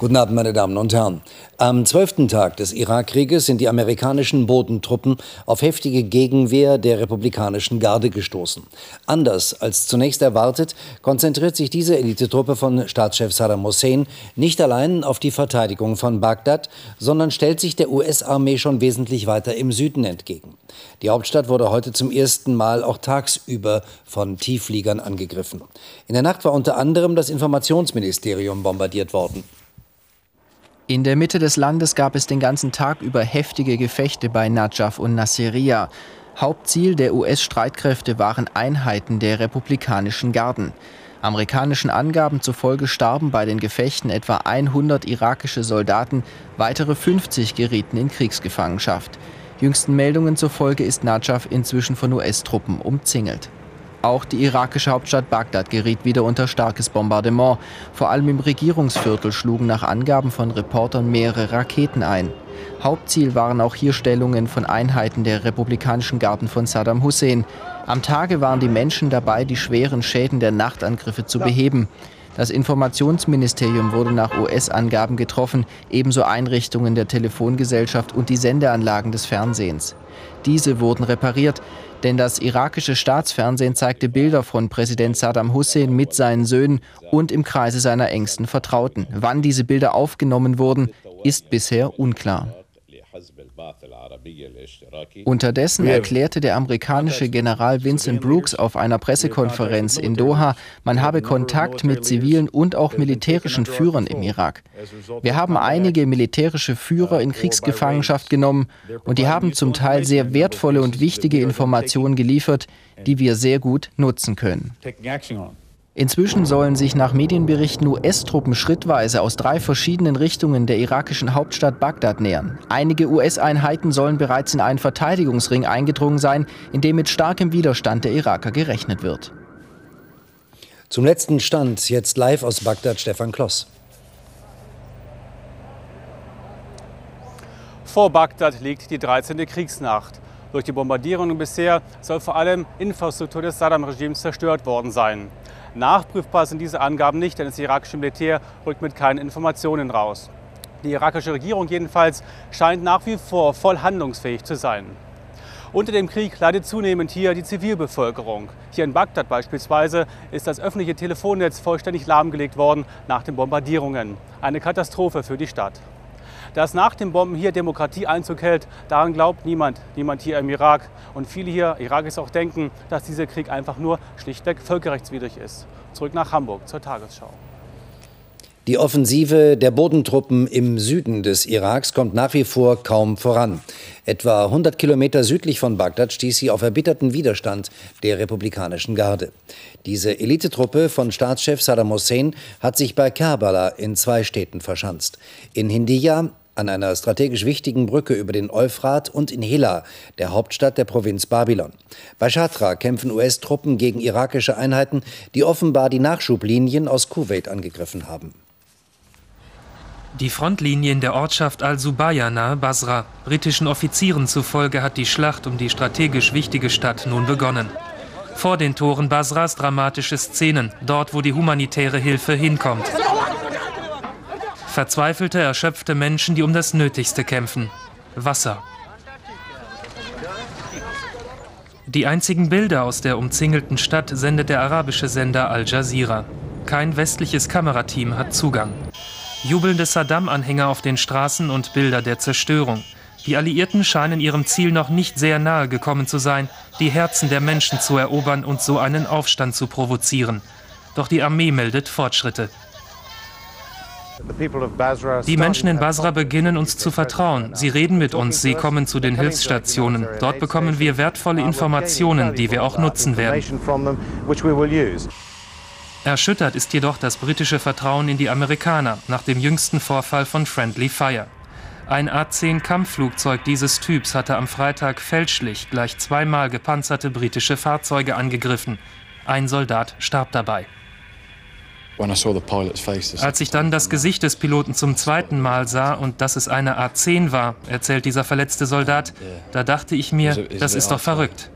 Guten Abend, meine Damen und Herren. Am zwölften Tag des Irakkrieges sind die amerikanischen Bodentruppen auf heftige Gegenwehr der republikanischen Garde gestoßen. Anders als zunächst erwartet, konzentriert sich diese Elitetruppe von Staatschef Saddam Hussein nicht allein auf die Verteidigung von Bagdad, sondern stellt sich der US-Armee schon wesentlich weiter im Süden entgegen. Die Hauptstadt wurde heute zum ersten Mal auch tagsüber von Tieffliegern angegriffen. In der Nacht war unter anderem das Informationsministerium bombardiert worden. In der Mitte des Landes gab es den ganzen Tag über heftige Gefechte bei Najaf und Nasiriyah. Hauptziel der US-Streitkräfte waren Einheiten der republikanischen Garden. Amerikanischen Angaben zufolge starben bei den Gefechten etwa 100 irakische Soldaten, weitere 50 gerieten in Kriegsgefangenschaft. Jüngsten Meldungen zufolge ist Najaf inzwischen von US-Truppen umzingelt. Auch die irakische Hauptstadt Bagdad geriet wieder unter starkes Bombardement. Vor allem im Regierungsviertel schlugen nach Angaben von Reportern mehrere Raketen ein. Hauptziel waren auch hier Stellungen von Einheiten der republikanischen Garden von Saddam Hussein. Am Tage waren die Menschen dabei, die schweren Schäden der Nachtangriffe zu beheben. Das Informationsministerium wurde nach US-Angaben getroffen, ebenso Einrichtungen der Telefongesellschaft und die Sendeanlagen des Fernsehens. Diese wurden repariert, denn das irakische Staatsfernsehen zeigte Bilder von Präsident Saddam Hussein mit seinen Söhnen und im Kreise seiner engsten Vertrauten. Wann diese Bilder aufgenommen wurden, ist bisher unklar. Unterdessen erklärte der amerikanische General Vincent Brooks auf einer Pressekonferenz in Doha, man habe Kontakt mit zivilen und auch militärischen Führern im Irak. Wir haben einige militärische Führer in Kriegsgefangenschaft genommen und die haben zum Teil sehr wertvolle und wichtige Informationen geliefert, die wir sehr gut nutzen können. Inzwischen sollen sich nach Medienberichten US-Truppen schrittweise aus drei verschiedenen Richtungen der irakischen Hauptstadt Bagdad nähern. Einige US-Einheiten sollen bereits in einen Verteidigungsring eingedrungen sein, in dem mit starkem Widerstand der Iraker gerechnet wird. Zum letzten Stand jetzt live aus Bagdad Stefan Kloss. Vor Bagdad liegt die 13. Kriegsnacht. Durch die Bombardierungen bisher soll vor allem Infrastruktur des Saddam-Regimes zerstört worden sein. Nachprüfbar sind diese Angaben nicht, denn das irakische Militär rückt mit keinen Informationen raus. Die irakische Regierung jedenfalls scheint nach wie vor voll handlungsfähig zu sein. Unter dem Krieg leidet zunehmend hier die Zivilbevölkerung. Hier in Bagdad beispielsweise ist das öffentliche Telefonnetz vollständig lahmgelegt worden nach den Bombardierungen. Eine Katastrophe für die Stadt. Dass nach den Bomben hier Demokratie Einzug hält, daran glaubt niemand, niemand hier im Irak. Und viele hier, Irakis auch denken, dass dieser Krieg einfach nur schlichtweg völkerrechtswidrig ist. Zurück nach Hamburg zur Tagesschau. Die Offensive der Bodentruppen im Süden des Iraks kommt nach wie vor kaum voran. Etwa 100 Kilometer südlich von Bagdad stieß sie auf erbitterten Widerstand der republikanischen Garde. Diese Elitetruppe von Staatschef Saddam Hussein hat sich bei Kerbala in zwei Städten verschanzt. In Hindiya an einer strategisch wichtigen Brücke über den Euphrat und in Hilla, der Hauptstadt der Provinz Babylon. Bei Shatra kämpfen US-Truppen gegen irakische Einheiten, die offenbar die Nachschublinien aus Kuwait angegriffen haben. Die Frontlinien der Ortschaft al-Subaya nahe Basra. Britischen Offizieren zufolge hat die Schlacht um die strategisch wichtige Stadt nun begonnen. Vor den Toren Basras dramatische Szenen, dort wo die humanitäre Hilfe hinkommt. Verzweifelte, erschöpfte Menschen, die um das Nötigste kämpfen. Wasser. Die einzigen Bilder aus der umzingelten Stadt sendet der arabische Sender Al Jazeera. Kein westliches Kamerateam hat Zugang. Jubelnde Saddam-Anhänger auf den Straßen und Bilder der Zerstörung. Die Alliierten scheinen ihrem Ziel noch nicht sehr nahe gekommen zu sein, die Herzen der Menschen zu erobern und so einen Aufstand zu provozieren. Doch die Armee meldet Fortschritte. Die Menschen in Basra beginnen uns zu vertrauen. Sie reden mit uns, sie kommen zu den Hilfsstationen. Dort bekommen wir wertvolle Informationen, die wir auch nutzen werden. Erschüttert ist jedoch das britische Vertrauen in die Amerikaner nach dem jüngsten Vorfall von Friendly Fire. Ein A-10 Kampfflugzeug dieses Typs hatte am Freitag fälschlich gleich zweimal gepanzerte britische Fahrzeuge angegriffen. Ein Soldat starb dabei. Als ich dann das Gesicht des Piloten zum zweiten Mal sah und dass es eine A-10 war, erzählt dieser verletzte Soldat, da dachte ich mir, das ist doch verrückt.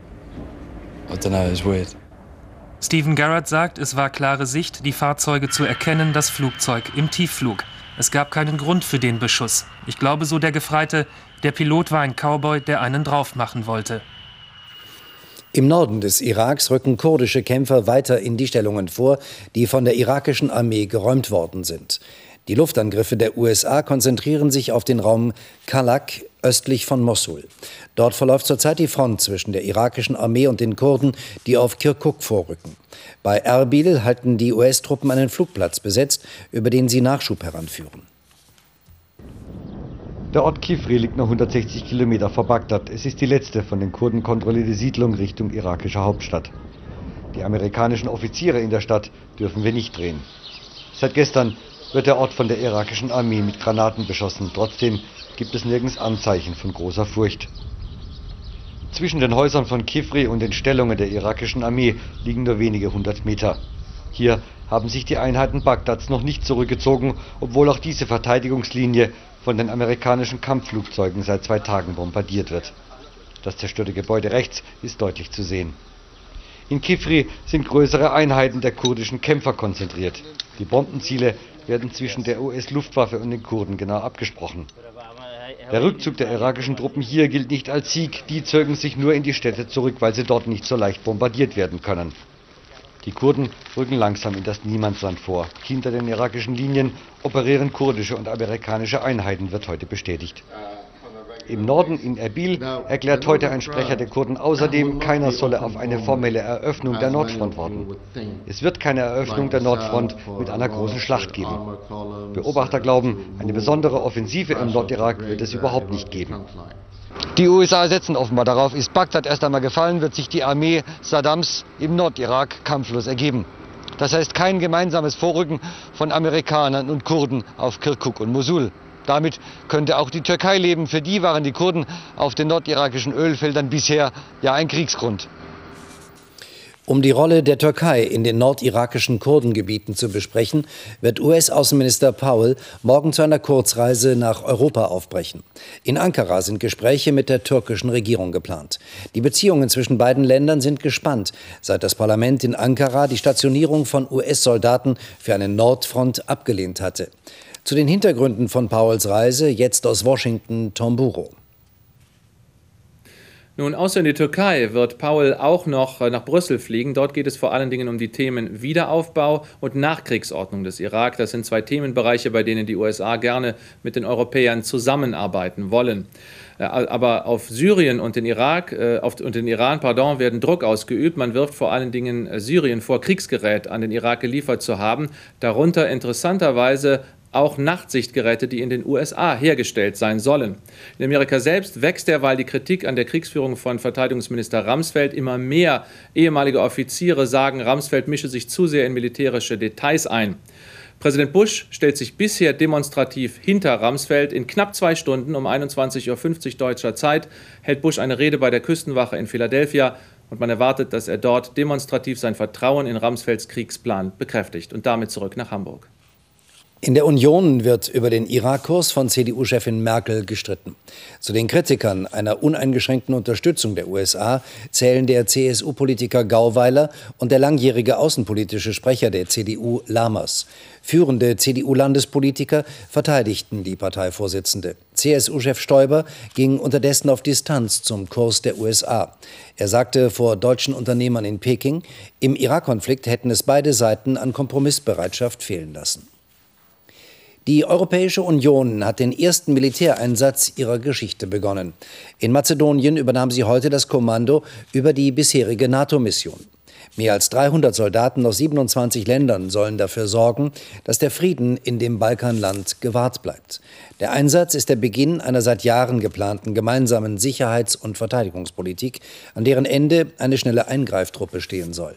Stephen Garrett sagt, es war klare Sicht, die Fahrzeuge zu erkennen, das Flugzeug im Tiefflug. Es gab keinen Grund für den Beschuss. Ich glaube, so der Gefreite, der Pilot war ein Cowboy, der einen drauf machen wollte. Im Norden des Iraks rücken kurdische Kämpfer weiter in die Stellungen vor, die von der irakischen Armee geräumt worden sind. Die Luftangriffe der USA konzentrieren sich auf den Raum Kalak östlich von Mosul. Dort verläuft zurzeit die Front zwischen der irakischen Armee und den Kurden, die auf Kirkuk vorrücken. Bei Erbil halten die US-Truppen einen Flugplatz besetzt, über den sie Nachschub heranführen. Der Ort Kifri liegt nur 160 Kilometer vor Bagdad. Es ist die letzte von den Kurden kontrollierte Siedlung Richtung irakischer Hauptstadt. Die amerikanischen Offiziere in der Stadt dürfen wir nicht drehen. Seit gestern wird der Ort von der irakischen Armee mit Granaten beschossen. Trotzdem gibt es nirgends Anzeichen von großer Furcht. Zwischen den Häusern von Kifri und den Stellungen der irakischen Armee liegen nur wenige hundert Meter. Hier haben sich die Einheiten Bagdads noch nicht zurückgezogen, obwohl auch diese Verteidigungslinie von den amerikanischen Kampfflugzeugen seit zwei Tagen bombardiert wird. Das zerstörte Gebäude rechts ist deutlich zu sehen. In Kifri sind größere Einheiten der kurdischen Kämpfer konzentriert. Die Bombenziele werden zwischen der US-Luftwaffe und den Kurden genau abgesprochen. Der Rückzug der irakischen Truppen hier gilt nicht als Sieg, die zögen sich nur in die Städte zurück, weil sie dort nicht so leicht bombardiert werden können. Die Kurden rücken langsam in das Niemandsland vor. Hinter den irakischen Linien operieren kurdische und amerikanische Einheiten, wird heute bestätigt. Im Norden in Erbil erklärt heute ein Sprecher der Kurden außerdem, keiner solle auf eine formelle Eröffnung der Nordfront warten. Es wird keine Eröffnung der Nordfront mit einer großen Schlacht geben. Beobachter glauben, eine besondere Offensive im Nordirak wird es überhaupt nicht geben. Die USA setzen offenbar darauf, ist Bagdad erst einmal gefallen, wird sich die Armee Saddams im Nordirak kampflos ergeben. Das heißt kein gemeinsames Vorrücken von Amerikanern und Kurden auf Kirkuk und Mosul. Damit könnte auch die Türkei leben. Für die waren die Kurden auf den nordirakischen Ölfeldern bisher ja ein Kriegsgrund. Um die Rolle der Türkei in den nordirakischen Kurdengebieten zu besprechen, wird US-Außenminister Powell morgen zu einer Kurzreise nach Europa aufbrechen. In Ankara sind Gespräche mit der türkischen Regierung geplant. Die Beziehungen zwischen beiden Ländern sind gespannt, seit das Parlament in Ankara die Stationierung von US-Soldaten für eine Nordfront abgelehnt hatte. Zu den Hintergründen von Powells Reise jetzt aus Washington Tom Buro. Nun, außer in die Türkei wird Paul auch noch äh, nach Brüssel fliegen. Dort geht es vor allen Dingen um die Themen Wiederaufbau und Nachkriegsordnung des Irak. Das sind zwei Themenbereiche, bei denen die USA gerne mit den Europäern zusammenarbeiten wollen. Äh, aber auf Syrien und den Irak äh, auf, und den Iran, pardon, werden Druck ausgeübt. Man wirft vor allen Dingen Syrien vor, Kriegsgerät an den Irak geliefert zu haben. Darunter interessanterweise auch Nachtsichtgeräte, die in den USA hergestellt sein sollen. In Amerika selbst wächst derweil die Kritik an der Kriegsführung von Verteidigungsminister Ramsfeld. Immer mehr ehemalige Offiziere sagen, Ramsfeld mische sich zu sehr in militärische Details ein. Präsident Bush stellt sich bisher demonstrativ hinter Ramsfeld. In knapp zwei Stunden um 21.50 Uhr deutscher Zeit hält Bush eine Rede bei der Küstenwache in Philadelphia und man erwartet, dass er dort demonstrativ sein Vertrauen in Ramsfelds Kriegsplan bekräftigt und damit zurück nach Hamburg. In der Union wird über den Irakkurs von CDU-Chefin Merkel gestritten. Zu den Kritikern einer uneingeschränkten Unterstützung der USA zählen der CSU-Politiker Gauweiler und der langjährige außenpolitische Sprecher der CDU Lammers. Führende CDU-Landespolitiker verteidigten die Parteivorsitzende. CSU-Chef Stoiber ging unterdessen auf Distanz zum Kurs der USA. Er sagte vor deutschen Unternehmern in Peking, im Irak-Konflikt hätten es beide Seiten an Kompromissbereitschaft fehlen lassen. Die Europäische Union hat den ersten Militäreinsatz ihrer Geschichte begonnen. In Mazedonien übernahm sie heute das Kommando über die bisherige NATO-Mission. Mehr als 300 Soldaten aus 27 Ländern sollen dafür sorgen, dass der Frieden in dem Balkanland gewahrt bleibt. Der Einsatz ist der Beginn einer seit Jahren geplanten gemeinsamen Sicherheits- und Verteidigungspolitik, an deren Ende eine schnelle Eingreiftruppe stehen soll.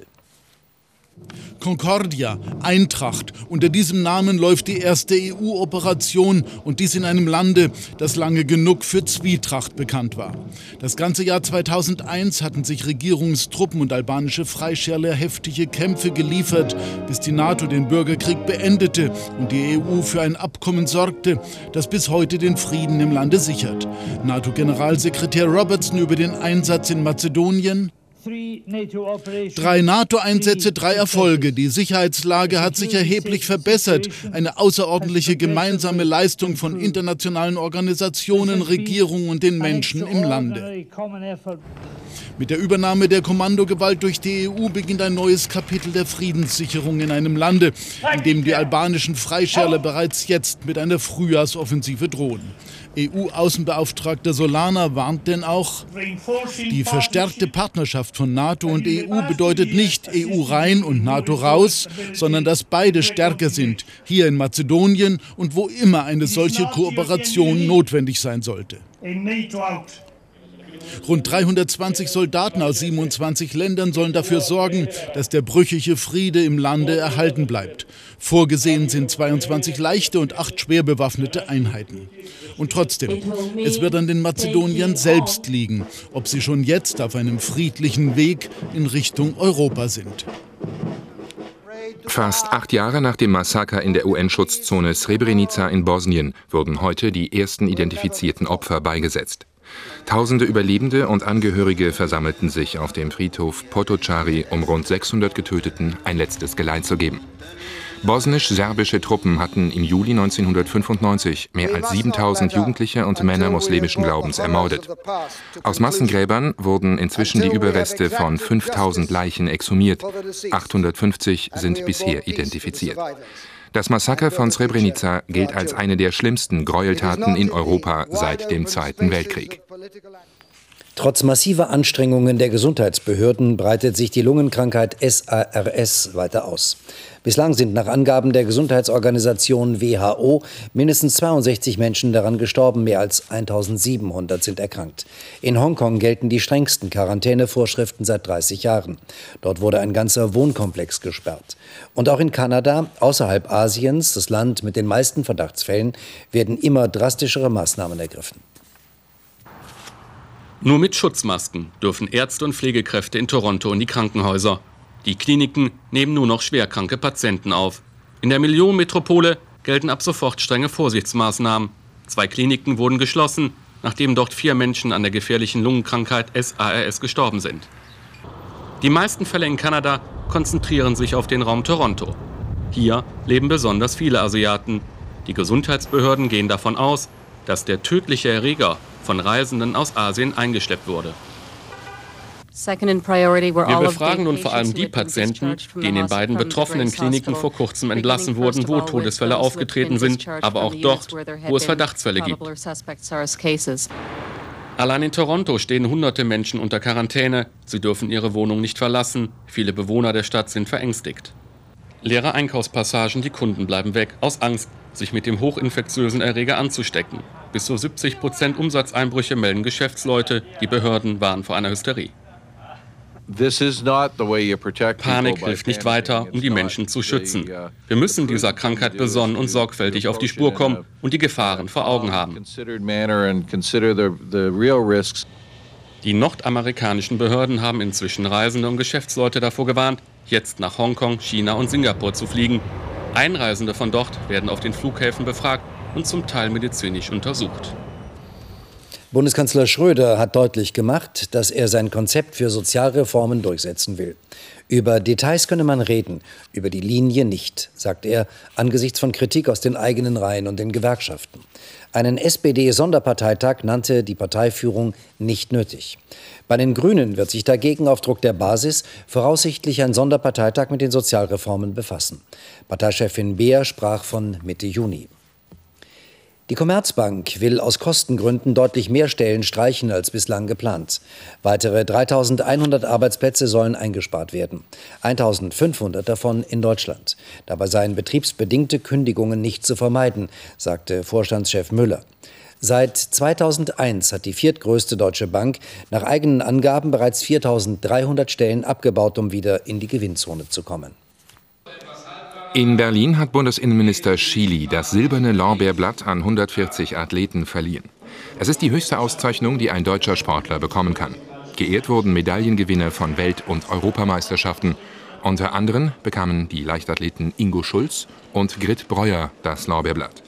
Concordia, Eintracht. Unter diesem Namen läuft die erste EU-Operation und dies in einem Lande, das lange genug für Zwietracht bekannt war. Das ganze Jahr 2001 hatten sich Regierungstruppen und albanische Freischärler heftige Kämpfe geliefert, bis die NATO den Bürgerkrieg beendete und die EU für ein Abkommen sorgte, das bis heute den Frieden im Lande sichert. NATO-Generalsekretär Robertson über den Einsatz in Mazedonien, Drei NATO-Einsätze, drei Erfolge. Die Sicherheitslage hat sich erheblich verbessert. Eine außerordentliche gemeinsame Leistung von internationalen Organisationen, Regierungen und den Menschen im Lande. Mit der Übernahme der Kommandogewalt durch die EU beginnt ein neues Kapitel der Friedenssicherung in einem Lande, in dem die albanischen Freischärler bereits jetzt mit einer Frühjahrsoffensive drohen. EU-Außenbeauftragter Solana warnt denn auch, die verstärkte Partnerschaft von NATO und EU bedeutet nicht EU rein und NATO raus, sondern dass beide stärker sind, hier in Mazedonien und wo immer eine solche Kooperation notwendig sein sollte. Rund 320 Soldaten aus 27 Ländern sollen dafür sorgen, dass der brüchige Friede im Lande erhalten bleibt. Vorgesehen sind 22 leichte und acht schwer bewaffnete Einheiten. Und trotzdem, es wird an den Mazedoniern selbst liegen, ob sie schon jetzt auf einem friedlichen Weg in Richtung Europa sind. Fast acht Jahre nach dem Massaker in der UN-Schutzzone Srebrenica in Bosnien wurden heute die ersten identifizierten Opfer beigesetzt. Tausende Überlebende und Angehörige versammelten sich auf dem Friedhof Potocari, um rund 600 Getöteten ein letztes Geleit zu geben. Bosnisch-serbische Truppen hatten im Juli 1995 mehr als 7000 Jugendliche und Männer muslimischen Glaubens ermordet. Aus Massengräbern wurden inzwischen die Überreste von 5000 Leichen exhumiert. 850 sind bisher identifiziert. Das Massaker von Srebrenica gilt als eine der schlimmsten Gräueltaten in Europa seit dem Zweiten Weltkrieg. Trotz massiver Anstrengungen der Gesundheitsbehörden breitet sich die Lungenkrankheit SARS weiter aus. Bislang sind nach Angaben der Gesundheitsorganisation WHO mindestens 62 Menschen daran gestorben, mehr als 1700 sind erkrankt. In Hongkong gelten die strengsten Quarantänevorschriften seit 30 Jahren. Dort wurde ein ganzer Wohnkomplex gesperrt. Und auch in Kanada, außerhalb Asiens, das Land mit den meisten Verdachtsfällen, werden immer drastischere Maßnahmen ergriffen. Nur mit Schutzmasken dürfen Ärzte und Pflegekräfte in Toronto in die Krankenhäuser. Die Kliniken nehmen nur noch schwerkranke Patienten auf. In der Millionenmetropole gelten ab sofort strenge Vorsichtsmaßnahmen. Zwei Kliniken wurden geschlossen, nachdem dort vier Menschen an der gefährlichen Lungenkrankheit SARS gestorben sind. Die meisten Fälle in Kanada konzentrieren sich auf den Raum Toronto. Hier leben besonders viele Asiaten. Die Gesundheitsbehörden gehen davon aus, dass der tödliche Erreger von Reisenden aus Asien eingeschleppt wurde. Wir befragen nun vor allem die Patienten, die in den beiden betroffenen Kliniken vor kurzem entlassen wurden, wo Todesfälle aufgetreten sind, aber auch dort, wo es Verdachtsfälle gibt. Allein in Toronto stehen hunderte Menschen unter Quarantäne. Sie dürfen ihre Wohnung nicht verlassen. Viele Bewohner der Stadt sind verängstigt. Leere Einkaufspassagen, die Kunden bleiben weg, aus Angst, sich mit dem hochinfektiösen Erreger anzustecken. Bis zu 70 Prozent Umsatzeinbrüche melden Geschäftsleute. Die Behörden warnen vor einer Hysterie. Panik hilft nicht weiter, um die Menschen zu schützen. Uh, Wir müssen dieser Krankheit besonnen und sorgfältig auf die Spur kommen und die Gefahren vor Augen haben. Die nordamerikanischen Behörden haben inzwischen Reisende und Geschäftsleute davor gewarnt, jetzt nach Hongkong, China und Singapur zu fliegen. Einreisende von dort werden auf den Flughäfen befragt und zum Teil medizinisch untersucht. Bundeskanzler Schröder hat deutlich gemacht, dass er sein Konzept für Sozialreformen durchsetzen will. Über Details könne man reden, über die Linie nicht, sagt er angesichts von Kritik aus den eigenen Reihen und den Gewerkschaften. Einen SPD-Sonderparteitag nannte die Parteiführung nicht nötig. Bei den Grünen wird sich dagegen auf Druck der Basis voraussichtlich ein Sonderparteitag mit den Sozialreformen befassen. Parteichefin Beer sprach von Mitte Juni. Die Commerzbank will aus Kostengründen deutlich mehr Stellen streichen als bislang geplant. Weitere 3100 Arbeitsplätze sollen eingespart werden. 1500 davon in Deutschland. Dabei seien betriebsbedingte Kündigungen nicht zu vermeiden, sagte Vorstandschef Müller. Seit 2001 hat die viertgrößte deutsche Bank nach eigenen Angaben bereits 4300 Stellen abgebaut, um wieder in die Gewinnzone zu kommen. In Berlin hat Bundesinnenminister Schily das silberne Lorbeerblatt an 140 Athleten verliehen. Es ist die höchste Auszeichnung, die ein deutscher Sportler bekommen kann. Geehrt wurden Medaillengewinner von Welt- und Europameisterschaften. Unter anderem bekamen die Leichtathleten Ingo Schulz und Grit Breuer das Lorbeerblatt.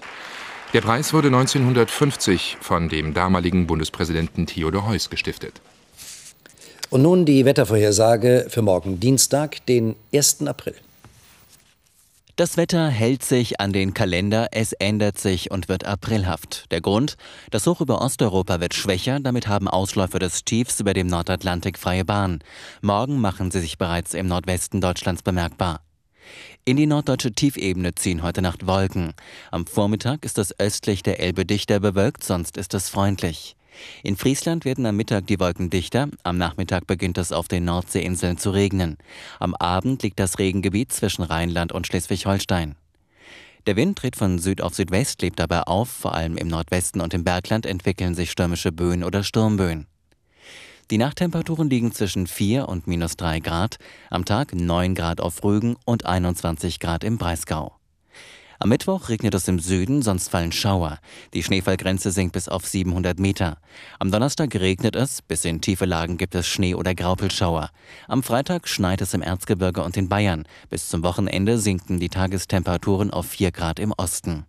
Der Preis wurde 1950 von dem damaligen Bundespräsidenten Theodor Heuss gestiftet. Und nun die Wettervorhersage für morgen Dienstag, den 1. April. Das Wetter hält sich an den Kalender, es ändert sich und wird aprilhaft. Der Grund? Das Hoch über Osteuropa wird schwächer, damit haben Ausläufer des Tiefs über dem Nordatlantik freie Bahn. Morgen machen sie sich bereits im Nordwesten Deutschlands bemerkbar. In die norddeutsche Tiefebene ziehen heute Nacht Wolken. Am Vormittag ist es östlich der Elbe dichter bewölkt, sonst ist es freundlich. In Friesland werden am Mittag die Wolken dichter, am Nachmittag beginnt es auf den Nordseeinseln zu regnen. Am Abend liegt das Regengebiet zwischen Rheinland und Schleswig-Holstein. Der Wind dreht von Süd auf Südwest, lebt dabei auf, vor allem im Nordwesten und im Bergland entwickeln sich stürmische Böen oder Sturmböen. Die Nachttemperaturen liegen zwischen 4 und minus 3 Grad, am Tag 9 Grad auf Rügen und 21 Grad im Breisgau. Am Mittwoch regnet es im Süden, sonst fallen Schauer. Die Schneefallgrenze sinkt bis auf 700 Meter. Am Donnerstag regnet es, bis in tiefe Lagen gibt es Schnee- oder Graupelschauer. Am Freitag schneit es im Erzgebirge und in Bayern. Bis zum Wochenende sinken die Tagestemperaturen auf 4 Grad im Osten.